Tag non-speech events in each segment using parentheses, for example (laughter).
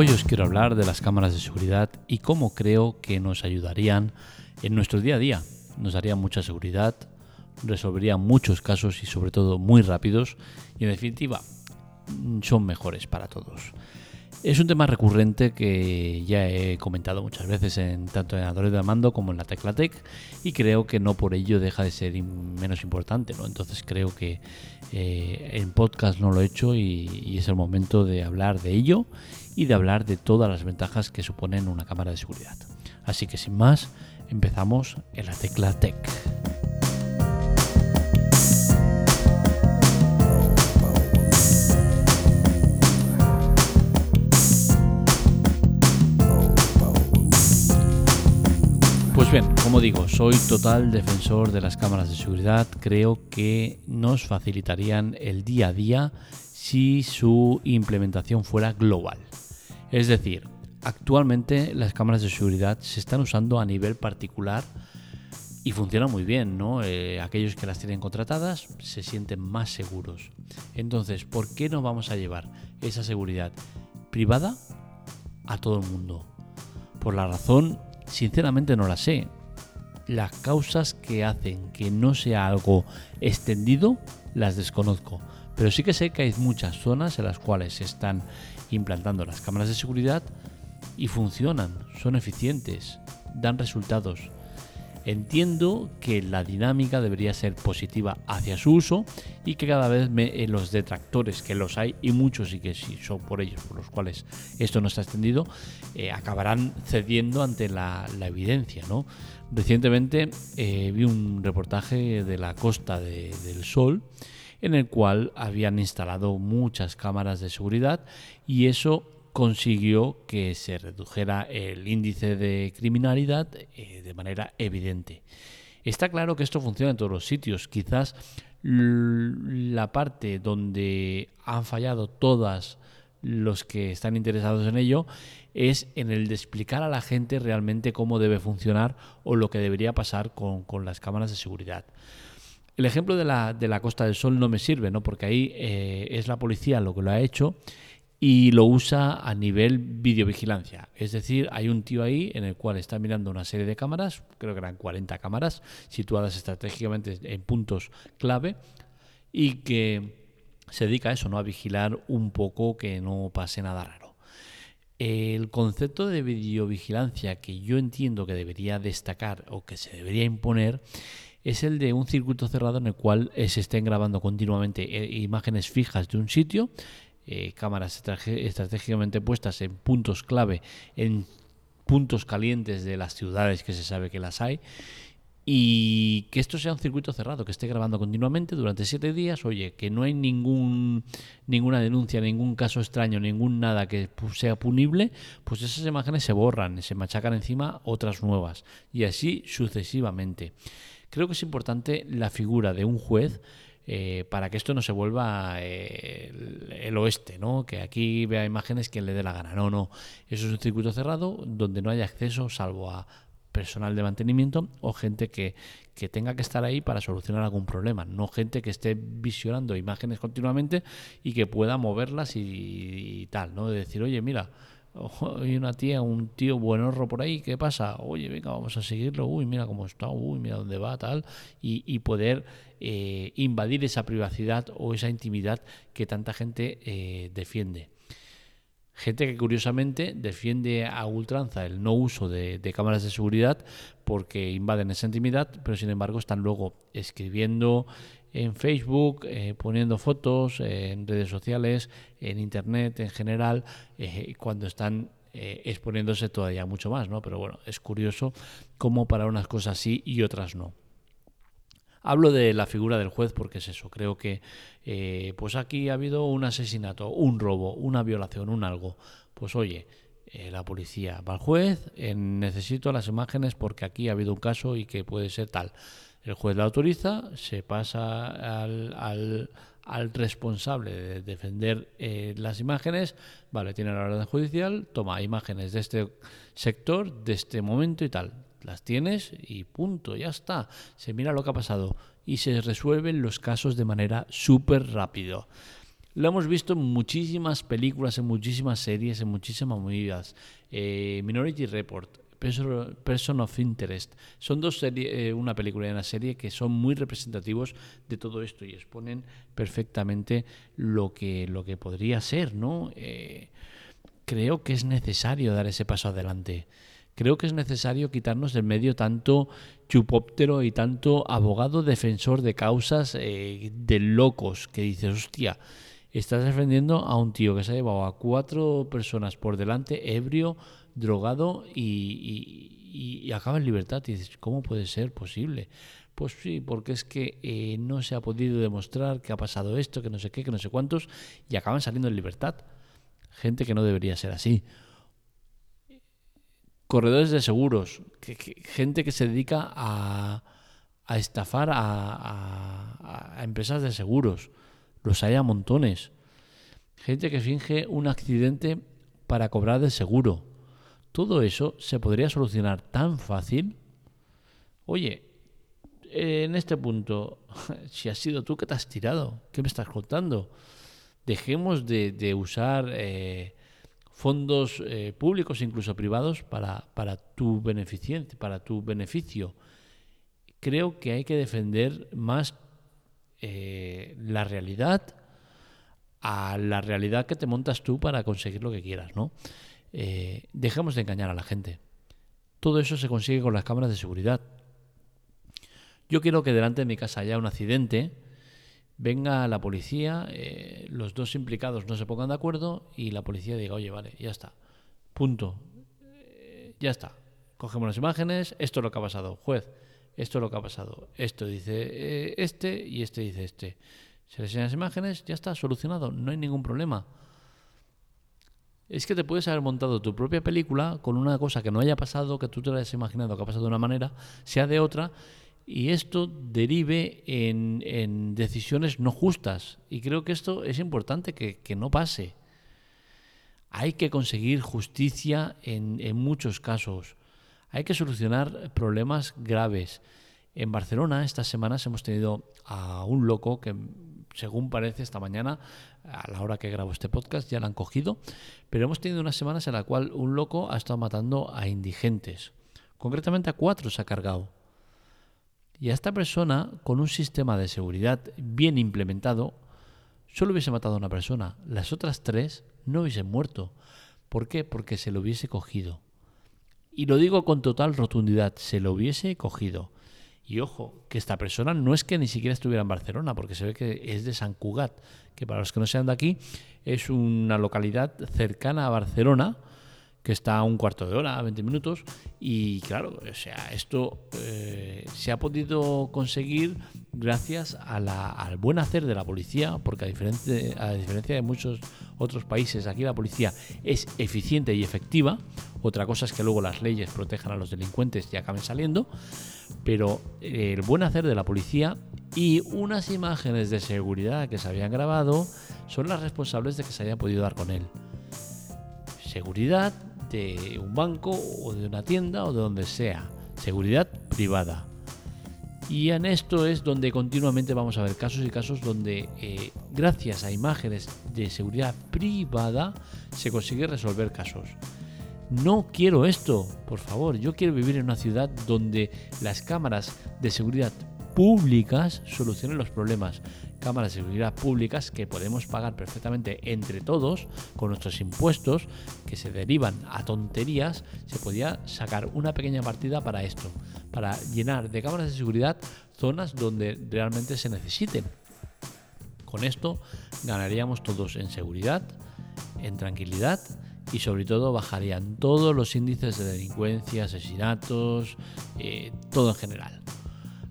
Hoy os quiero hablar de las cámaras de seguridad y cómo creo que nos ayudarían en nuestro día a día. Nos darían mucha seguridad, resolverían muchos casos y sobre todo muy rápidos y en definitiva son mejores para todos. Es un tema recurrente que ya he comentado muchas veces en tanto en Android de mando como en la Tecla Tech y creo que no por ello deja de ser menos importante, ¿no? Entonces creo que eh, en podcast no lo he hecho y es el momento de hablar de ello y de hablar de todas las ventajas que suponen una cámara de seguridad. Así que sin más, empezamos en la Tecla Tech. Pues bien, como digo, soy total defensor de las cámaras de seguridad. Creo que nos facilitarían el día a día si su implementación fuera global. Es decir, actualmente las cámaras de seguridad se están usando a nivel particular y funcionan muy bien, ¿no? Eh, aquellos que las tienen contratadas se sienten más seguros. Entonces, ¿por qué no vamos a llevar esa seguridad privada a todo el mundo? Por la razón Sinceramente no la sé. Las causas que hacen que no sea algo extendido las desconozco. Pero sí que sé que hay muchas zonas en las cuales se están implantando las cámaras de seguridad y funcionan, son eficientes, dan resultados. Entiendo que la dinámica debería ser positiva hacia su uso y que cada vez me, eh, los detractores, que los hay y muchos y que sí son por ellos por los cuales esto no está extendido, eh, acabarán cediendo ante la, evidencia. ¿no? Recientemente eh, vi un reportaje de la Costa del Sol en el cual habían instalado muchas cámaras de seguridad y eso consiguió que se redujera el índice de criminalidad eh, de manera evidente. Está claro que esto funciona en todos los sitios. Quizás la parte donde han fallado todas los que están interesados en ello es en el de explicar a la gente realmente cómo debe funcionar o lo que debería pasar con, las cámaras de seguridad. El ejemplo de la, de la Costa del Sol no me sirve, ¿no? porque ahí eh, es la policía lo que lo ha hecho y lo usa a nivel videovigilancia. Es decir, hay un tío ahí en el cual está mirando una serie de cámaras, creo que eran 40 cámaras, situadas estratégicamente en puntos clave, y que se dedica a eso, ¿no? a vigilar un poco que no pase nada raro. El concepto de videovigilancia que yo entiendo que debería destacar o que se debería imponer es el de un circuito cerrado en el cual se estén grabando continuamente eh, imágenes fijas de un sitio eh, cámaras estratégicamente puestas en puntos clave, en puntos calientes de las ciudades que se sabe que las hay. Y que esto sea un circuito cerrado, que esté grabando continuamente durante siete días. Oye, que no hay ningún, ninguna denuncia, ningún caso extraño, ningún nada que sea punible, pues esas imágenes se borran, se machacan encima otras nuevas. Y así sucesivamente. Creo que es importante la figura de un juez eh, para que esto no se vuelva eh, el, oeste, ¿no? que aquí vea imágenes quien le dé la gana. No, no, eso es un circuito cerrado donde no hay acceso salvo a personal de mantenimiento o gente que, que tenga que estar ahí para solucionar algún problema, no gente que esté visionando imágenes continuamente y que pueda moverlas y, y tal, ¿no? De decir, oye, mira, (laughs) hay una tía, un tío buenorro por ahí, ¿qué pasa? Oye, venga, vamos a seguirlo, uy, mira cómo está, uy, mira dónde va, tal, y, poder eh, invadir esa privacidad o esa intimidad que tanta gente eh, defiende. Gente que curiosamente defiende a ultranza el no uso de, cámaras de seguridad porque invaden esa intimidad, pero sin embargo están luego escribiendo en Facebook, eh, poniendo fotos en redes sociales, en Internet en general, eh, cuando están eh, exponiéndose todavía mucho más, ¿no? Pero bueno, es curioso cómo para unas cosas sí y otras no. Hablo de la figura del juez porque es eso, creo que pues aquí ha habido un asesinato, un robo, una violación, un algo. Pues oye, la policía va al juez, necesito las imágenes porque aquí ha habido un caso y que puede ser tal. El juez la autoriza, se pasa al, responsable de defender eh, las imágenes, vale, tiene la orden judicial, toma imágenes de este sector, de este momento y tal. Las tienes y punto, ya está. Se mira lo que ha pasado y se resuelven los casos de manera súper rápido. Lo hemos visto en muchísimas películas, en muchísimas series, en muchísimas movidas. Eh, Minority Report, Person of Interest. Son dos series, eh, una película y una serie que son muy representativos de todo esto y exponen perfectamente lo que, lo que podría ser, ¿no? Eh, creo que es necesario dar ese paso adelante. Creo que es necesario quitarnos del medio tanto chupóptero y tanto abogado defensor de causas eh, de locos que dices, hostia, estás defendiendo a un tío que se ha llevado a cuatro personas por delante, ebrio, drogado y, acaba en libertad. Y dices, ¿cómo puede ser posible? Pues sí, porque es que eh, no se ha podido demostrar que ha pasado esto, que no sé qué, que no sé cuántos, y acaban saliendo en libertad. Gente que no debería ser así. Corredores de seguros, gente que se dedica a, estafar a, a empresas de seguros. Los hay a montones. Gente que finge un accidente para cobrar de seguro. Todo eso se podría solucionar tan fácil. Oye, en este punto, (laughs) si has sido tú que te has tirado, ¿qué me estás contando? Dejemos de, usar eh, fondos eh, públicos, incluso privados, para, para tu para tu beneficio. Creo que hay que defender más eh, la realidad a la realidad que te montas tú para conseguir lo que quieras, ¿no? Eh, dejemos de engañar a la gente. Todo eso se consigue con las cámaras de seguridad. Yo quiero que delante de mi casa haya un accidente, venga la policía, eh, los dos implicados no se pongan de acuerdo y la policía diga, oye, vale, ya está, punto, eh, ya está. Cogemos las imágenes, esto es lo que ha pasado, juez, esto es lo que ha pasado, esto dice este y este dice este. Se le enseñan las imágenes, ya está, solucionado, no hay ningún problema es que te puedes haber montado tu propia película con una cosa que no haya pasado, que tú te la hayas imaginado que ha pasado de una manera, sea de otra, y esto derive en, decisiones no justas. Y creo que esto es importante que, no pase. Hay que conseguir justicia en, en muchos casos. Hay que solucionar problemas graves. En Barcelona estas semanas hemos tenido a un loco que según parece esta mañana, a la hora que grabo este podcast, ya la han cogido. Pero hemos tenido unas semanas en la cual un loco ha estado matando a indigentes. Concretamente a cuatro se ha cargado. Y a esta persona, con un sistema de seguridad bien implementado, solo hubiese matado a una persona. Las otras tres no hubiesen muerto. ¿Por qué? Porque se lo hubiese cogido. Y lo digo con total rotundidad, se lo hubiese cogido. Y ojo, que esta persona no es que ni siquiera estuviera en Barcelona, porque se ve que es de San Cugat, que para los que no sean de aquí, es una localidad cercana a Barcelona, que está a un cuarto de hora, a 20 minutos. Y claro, o sea, esto eh, se ha podido conseguir gracias al buen hacer de la policía, porque a a diferencia de muchos otros países, aquí la policía es eficiente y efectiva. Otra cosa es que luego las leyes protejan a los delincuentes y acaben saliendo, pero eh, el buen hacer de la policía y unas imágenes de seguridad que se habían grabado son las responsables de que se haya podido dar con él. Seguridad de un banco o de una tienda o de donde sea. Seguridad privada. Y en esto es donde continuamente vamos a ver casos y casos donde eh, gracias a imágenes de seguridad privada se consigue resolver casos. No quiero esto, por favor. Yo quiero vivir en una ciudad donde las cámaras de seguridad públicas solucionen los problemas. Cámaras de seguridad públicas que podemos pagar perfectamente entre todos con nuestros impuestos que se derivan a tonterías. Se podía sacar una pequeña partida para esto, para llenar de cámaras de seguridad zonas donde realmente se necesiten. Con esto ganaríamos todos en seguridad, en tranquilidad y sobre todo bajarían todos los índices de delincuencia, asesinatos, eh, todo en general.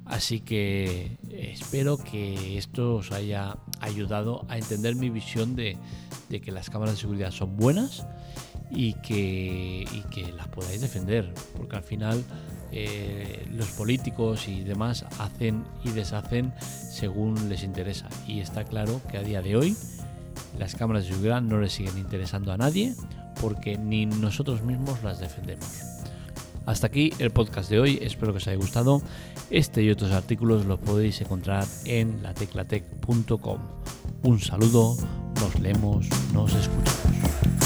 Así que espero que esto os haya ayudado a entender mi visión de, que las cámaras de seguridad son buenas y que, que las podáis defender, porque al final eh, los políticos y demás hacen y deshacen según les interesa. Y está claro que a día de hoy las cámaras de seguridad no les siguen interesando a nadie porque ni nosotros mismos las defendemos. Hasta aquí el podcast de hoy, espero que os haya gustado. Este y otros artículos los podéis encontrar en lateclatec.com. Un saludo, nos leemos, nos escuchamos.